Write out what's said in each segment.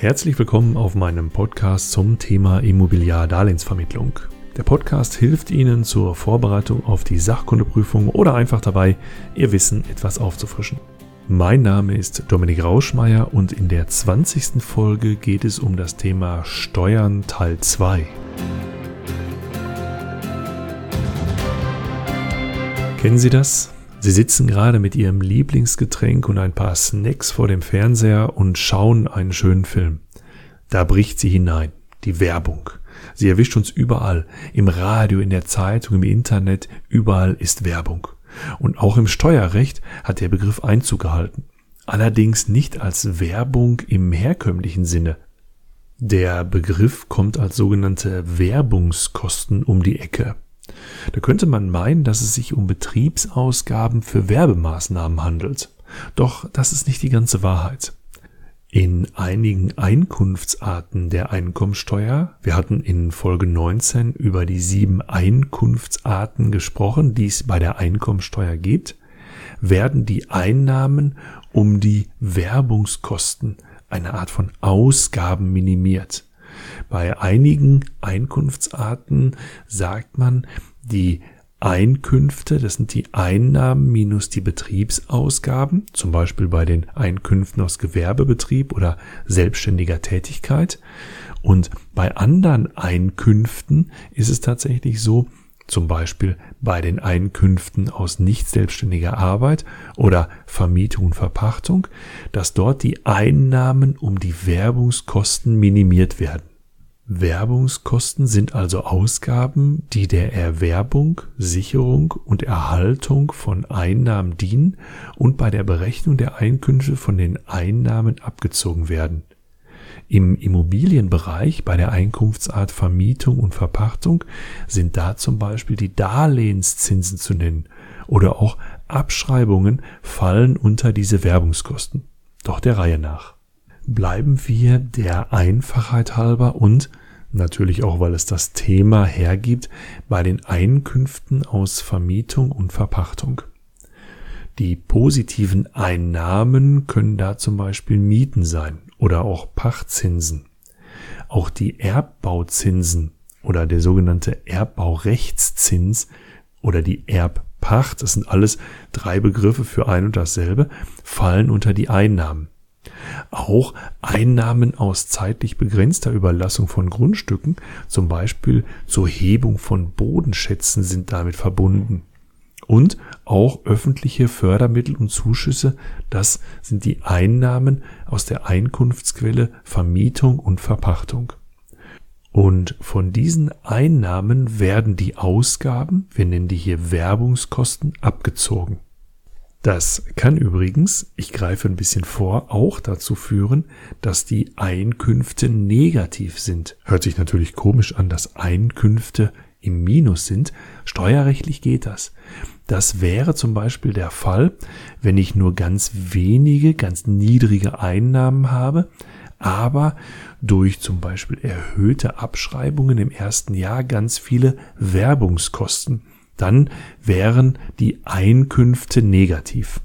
Herzlich willkommen auf meinem Podcast zum Thema Immobiliardarlehensvermittlung. Der Podcast hilft Ihnen zur Vorbereitung auf die Sachkundeprüfung oder einfach dabei, Ihr Wissen etwas aufzufrischen. Mein Name ist Dominik Rauschmeier und in der 20. Folge geht es um das Thema Steuern Teil 2. Kennen Sie das? Sie sitzen gerade mit Ihrem Lieblingsgetränk und ein paar Snacks vor dem Fernseher und schauen einen schönen Film. Da bricht sie hinein, die Werbung. Sie erwischt uns überall, im Radio, in der Zeitung, im Internet, überall ist Werbung. Und auch im Steuerrecht hat der Begriff Einzug gehalten. Allerdings nicht als Werbung im herkömmlichen Sinne. Der Begriff kommt als sogenannte Werbungskosten um die Ecke. Da könnte man meinen, dass es sich um Betriebsausgaben für Werbemaßnahmen handelt. Doch das ist nicht die ganze Wahrheit. In einigen Einkunftsarten der Einkommensteuer, wir hatten in Folge 19 über die sieben Einkunftsarten gesprochen, die es bei der Einkommensteuer gibt, werden die Einnahmen um die Werbungskosten, eine Art von Ausgaben minimiert. Bei einigen Einkunftsarten sagt man, die Einkünfte, das sind die Einnahmen minus die Betriebsausgaben, zum Beispiel bei den Einkünften aus Gewerbebetrieb oder selbstständiger Tätigkeit. Und bei anderen Einkünften ist es tatsächlich so, zum Beispiel bei den Einkünften aus nicht selbstständiger Arbeit oder Vermietung und Verpachtung, dass dort die Einnahmen um die Werbungskosten minimiert werden. Werbungskosten sind also Ausgaben, die der Erwerbung, Sicherung und Erhaltung von Einnahmen dienen und bei der Berechnung der Einkünfte von den Einnahmen abgezogen werden. Im Immobilienbereich bei der Einkunftsart Vermietung und Verpachtung sind da zum Beispiel die Darlehenszinsen zu nennen oder auch Abschreibungen fallen unter diese Werbungskosten. Doch der Reihe nach bleiben wir der Einfachheit halber und natürlich auch, weil es das Thema hergibt, bei den Einkünften aus Vermietung und Verpachtung. Die positiven Einnahmen können da zum Beispiel Mieten sein oder auch Pachtzinsen. Auch die Erbbauzinsen oder der sogenannte Erbbaurechtszins oder die Erbpacht, das sind alles drei Begriffe für ein und dasselbe, fallen unter die Einnahmen. Auch Einnahmen aus zeitlich begrenzter Überlassung von Grundstücken, zum Beispiel zur Hebung von Bodenschätzen, sind damit verbunden. Und auch öffentliche Fördermittel und Zuschüsse, das sind die Einnahmen aus der Einkunftsquelle Vermietung und Verpachtung. Und von diesen Einnahmen werden die Ausgaben, wir nennen die hier Werbungskosten, abgezogen. Das kann übrigens, ich greife ein bisschen vor, auch dazu führen, dass die Einkünfte negativ sind. Hört sich natürlich komisch an, dass Einkünfte im Minus sind. Steuerrechtlich geht das. Das wäre zum Beispiel der Fall, wenn ich nur ganz wenige, ganz niedrige Einnahmen habe, aber durch zum Beispiel erhöhte Abschreibungen im ersten Jahr ganz viele Werbungskosten dann wären die Einkünfte negativ.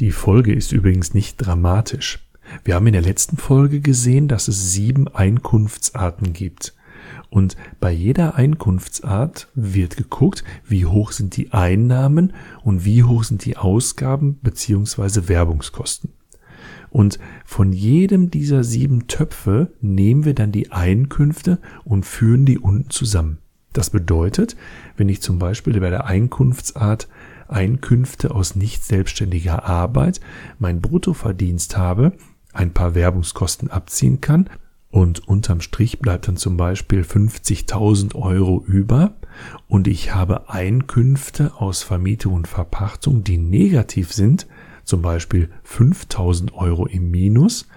Die Folge ist übrigens nicht dramatisch. Wir haben in der letzten Folge gesehen, dass es sieben Einkunftsarten gibt. Und bei jeder Einkunftsart wird geguckt, wie hoch sind die Einnahmen und wie hoch sind die Ausgaben beziehungsweise Werbungskosten. Und von jedem dieser sieben Töpfe nehmen wir dann die Einkünfte und führen die unten zusammen. Das bedeutet, wenn ich zum Beispiel bei der Einkunftsart Einkünfte aus nicht selbstständiger Arbeit mein Bruttoverdienst habe, ein paar Werbungskosten abziehen kann und unterm Strich bleibt dann zum Beispiel 50.000 Euro über und ich habe Einkünfte aus Vermietung und Verpachtung, die negativ sind, zum Beispiel 5000 Euro im Minus,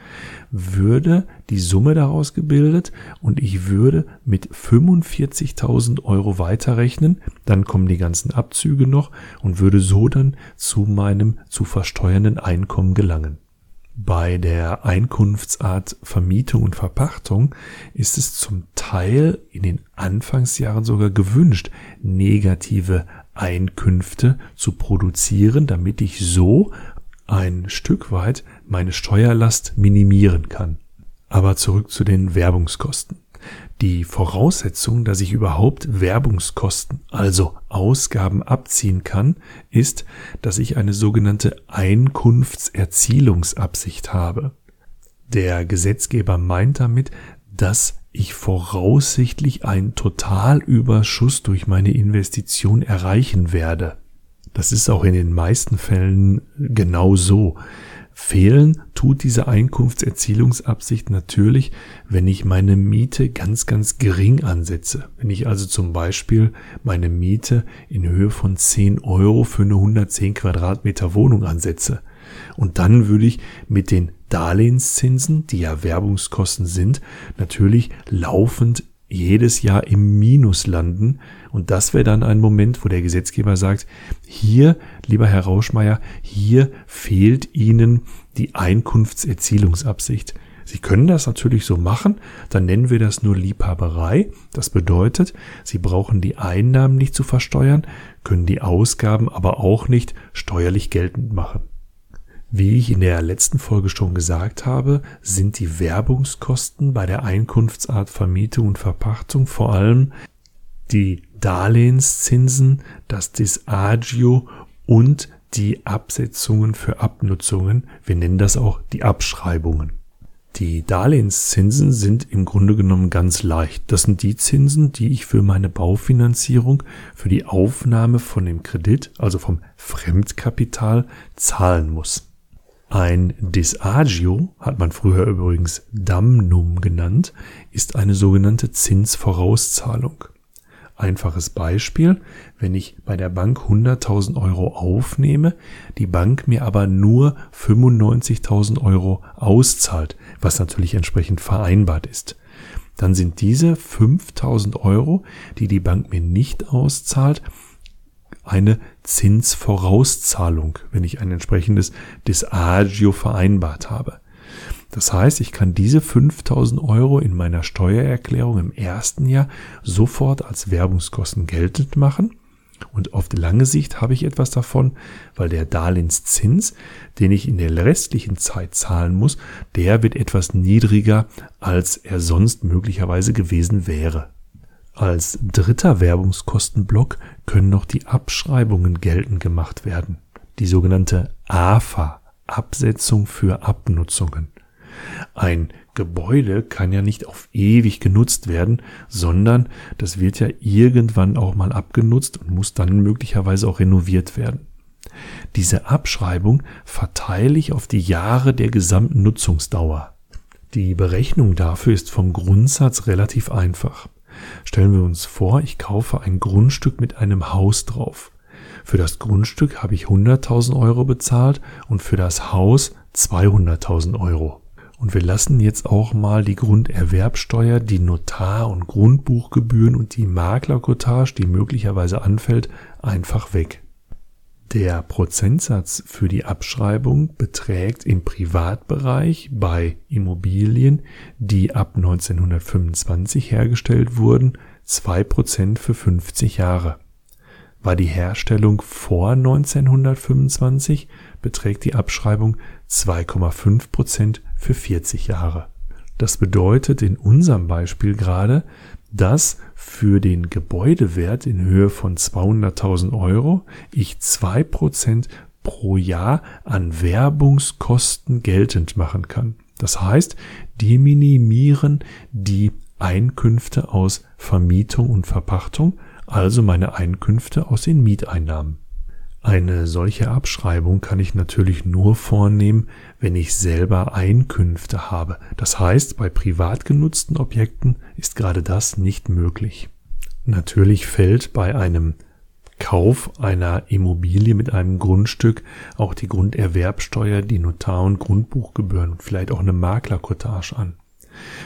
würde die Summe daraus gebildet und ich würde mit 45.000 Euro weiterrechnen, dann kommen die ganzen Abzüge noch und würde so dann zu meinem zu versteuernden Einkommen gelangen. Bei der Einkunftsart Vermietung und Verpachtung ist es zum Teil in den Anfangsjahren sogar gewünscht, negative Einkünfte zu produzieren, damit ich so ein Stück weit meine Steuerlast minimieren kann. Aber zurück zu den Werbungskosten. Die Voraussetzung, dass ich überhaupt Werbungskosten, also Ausgaben abziehen kann, ist, dass ich eine sogenannte Einkunftserzielungsabsicht habe. Der Gesetzgeber meint damit, dass ich voraussichtlich einen Totalüberschuss durch meine Investition erreichen werde. Das ist auch in den meisten Fällen genau so. Fehlen tut diese Einkunftserzielungsabsicht natürlich, wenn ich meine Miete ganz, ganz gering ansetze. Wenn ich also zum Beispiel meine Miete in Höhe von 10 Euro für eine 110 Quadratmeter Wohnung ansetze. Und dann würde ich mit den Darlehenszinsen, die ja Werbungskosten sind, natürlich laufend jedes Jahr im Minus landen. Und das wäre dann ein Moment, wo der Gesetzgeber sagt, hier, lieber Herr Rauschmeier, hier fehlt Ihnen die Einkunftserzielungsabsicht. Sie können das natürlich so machen, dann nennen wir das nur Liebhaberei. Das bedeutet, Sie brauchen die Einnahmen nicht zu versteuern, können die Ausgaben aber auch nicht steuerlich geltend machen. Wie ich in der letzten Folge schon gesagt habe, sind die Werbungskosten bei der Einkunftsart Vermietung und Verpachtung vor allem die Darlehenszinsen, das Disagio und die Absetzungen für Abnutzungen. Wir nennen das auch die Abschreibungen. Die Darlehenszinsen sind im Grunde genommen ganz leicht. Das sind die Zinsen, die ich für meine Baufinanzierung, für die Aufnahme von dem Kredit, also vom Fremdkapital, zahlen muss. Ein Disagio, hat man früher übrigens Damnum genannt, ist eine sogenannte Zinsvorauszahlung. Einfaches Beispiel, wenn ich bei der Bank 100.000 Euro aufnehme, die Bank mir aber nur 95.000 Euro auszahlt, was natürlich entsprechend vereinbart ist, dann sind diese 5.000 Euro, die die Bank mir nicht auszahlt, eine Zinsvorauszahlung, wenn ich ein entsprechendes Disagio vereinbart habe. Das heißt, ich kann diese 5000 Euro in meiner Steuererklärung im ersten Jahr sofort als Werbungskosten geltend machen und auf die lange Sicht habe ich etwas davon, weil der Darlehenszins, den ich in der restlichen Zeit zahlen muss, der wird etwas niedriger, als er sonst möglicherweise gewesen wäre. Als dritter Werbungskostenblock können noch die Abschreibungen geltend gemacht werden. Die sogenannte AFA, Absetzung für Abnutzungen. Ein Gebäude kann ja nicht auf ewig genutzt werden, sondern das wird ja irgendwann auch mal abgenutzt und muss dann möglicherweise auch renoviert werden. Diese Abschreibung verteile ich auf die Jahre der gesamten Nutzungsdauer. Die Berechnung dafür ist vom Grundsatz relativ einfach. Stellen wir uns vor, ich kaufe ein Grundstück mit einem Haus drauf. Für das Grundstück habe ich 100.000 Euro bezahlt und für das Haus 200.000 Euro. Und wir lassen jetzt auch mal die Grunderwerbsteuer, die Notar- und Grundbuchgebühren und die Maklerkotage, die möglicherweise anfällt, einfach weg. Der Prozentsatz für die Abschreibung beträgt im Privatbereich bei Immobilien, die ab 1925 hergestellt wurden, 2% für 50 Jahre. War die Herstellung vor 1925, beträgt die Abschreibung 2,5% für 40 Jahre. Das bedeutet in unserem Beispiel gerade, dass für den Gebäudewert in Höhe von 200.000 Euro ich zwei Prozent pro Jahr an Werbungskosten geltend machen kann. Das heißt, die minimieren die Einkünfte aus Vermietung und Verpachtung, also meine Einkünfte aus den Mieteinnahmen. Eine solche Abschreibung kann ich natürlich nur vornehmen, wenn ich selber Einkünfte habe. Das heißt, bei privat genutzten Objekten ist gerade das nicht möglich. Natürlich fällt bei einem Kauf einer Immobilie mit einem Grundstück auch die Grunderwerbsteuer, die Notar- und Grundbuchgebühren und vielleicht auch eine Maklerkotage an.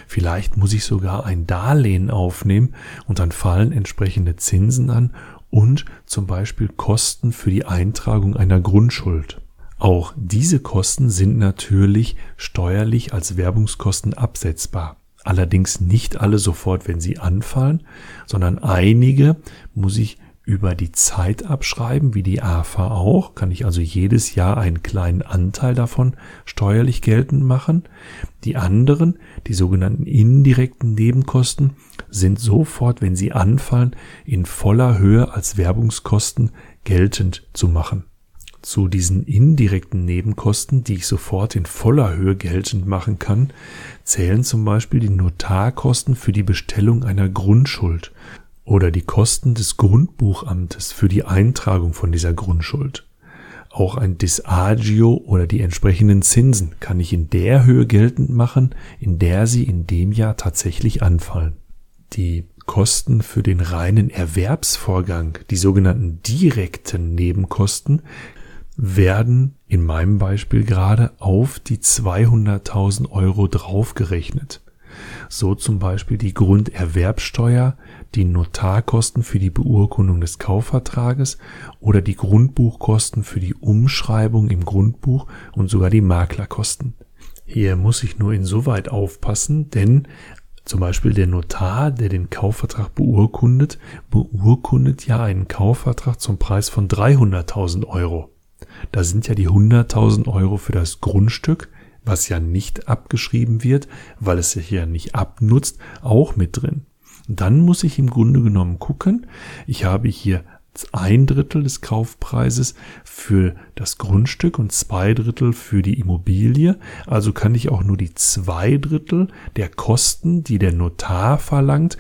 Vielleicht muss ich sogar ein Darlehen aufnehmen und dann fallen entsprechende Zinsen an und zum Beispiel Kosten für die Eintragung einer Grundschuld. Auch diese Kosten sind natürlich steuerlich als Werbungskosten absetzbar. Allerdings nicht alle sofort, wenn sie anfallen, sondern einige muss ich über die Zeit abschreiben, wie die AFA auch. Kann ich also jedes Jahr einen kleinen Anteil davon steuerlich geltend machen. Die anderen, die sogenannten indirekten Nebenkosten, sind sofort, wenn sie anfallen, in voller Höhe als Werbungskosten geltend zu machen. Zu diesen indirekten Nebenkosten, die ich sofort in voller Höhe geltend machen kann, zählen zum Beispiel die Notarkosten für die Bestellung einer Grundschuld oder die Kosten des Grundbuchamtes für die Eintragung von dieser Grundschuld. Auch ein Disagio oder die entsprechenden Zinsen kann ich in der Höhe geltend machen, in der sie in dem Jahr tatsächlich anfallen. Die Kosten für den reinen Erwerbsvorgang, die sogenannten direkten Nebenkosten, werden in meinem Beispiel gerade auf die 200.000 Euro draufgerechnet. So zum Beispiel die Grunderwerbsteuer, die Notarkosten für die Beurkundung des Kaufvertrages oder die Grundbuchkosten für die Umschreibung im Grundbuch und sogar die Maklerkosten. Hier muss ich nur insoweit aufpassen, denn zum Beispiel der Notar, der den Kaufvertrag beurkundet, beurkundet ja einen Kaufvertrag zum Preis von 300.000 Euro. Da sind ja die 100.000 Euro für das Grundstück was ja nicht abgeschrieben wird, weil es sich ja nicht abnutzt, auch mit drin. Dann muss ich im Grunde genommen gucken, ich habe hier ein Drittel des Kaufpreises für das Grundstück und zwei Drittel für die Immobilie. Also kann ich auch nur die zwei Drittel der Kosten, die der Notar verlangt,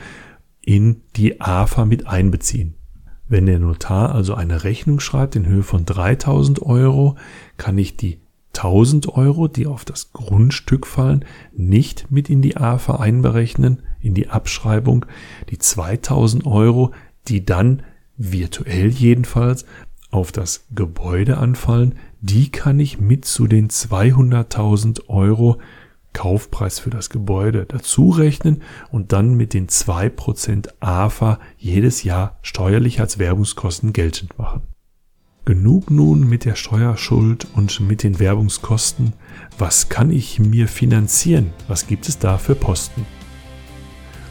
in die AFA mit einbeziehen. Wenn der Notar also eine Rechnung schreibt in Höhe von 3000 Euro, kann ich die 1000 Euro, die auf das Grundstück fallen, nicht mit in die AFA einberechnen, in die Abschreibung. Die 2000 Euro, die dann virtuell jedenfalls auf das Gebäude anfallen, die kann ich mit zu den 200.000 Euro Kaufpreis für das Gebäude dazu rechnen und dann mit den 2% AFA jedes Jahr steuerlich als Werbungskosten geltend machen. Genug nun mit der Steuerschuld und mit den Werbungskosten. Was kann ich mir finanzieren? Was gibt es da für Posten?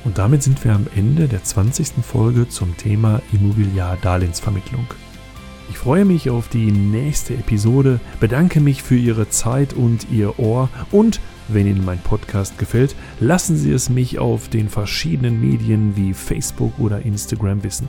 Und damit sind wir am Ende der 20. Folge zum Thema Immobiliar-Darlehensvermittlung. Ich freue mich auf die nächste Episode, bedanke mich für Ihre Zeit und Ihr Ohr und wenn Ihnen mein Podcast gefällt, lassen Sie es mich auf den verschiedenen Medien wie Facebook oder Instagram wissen.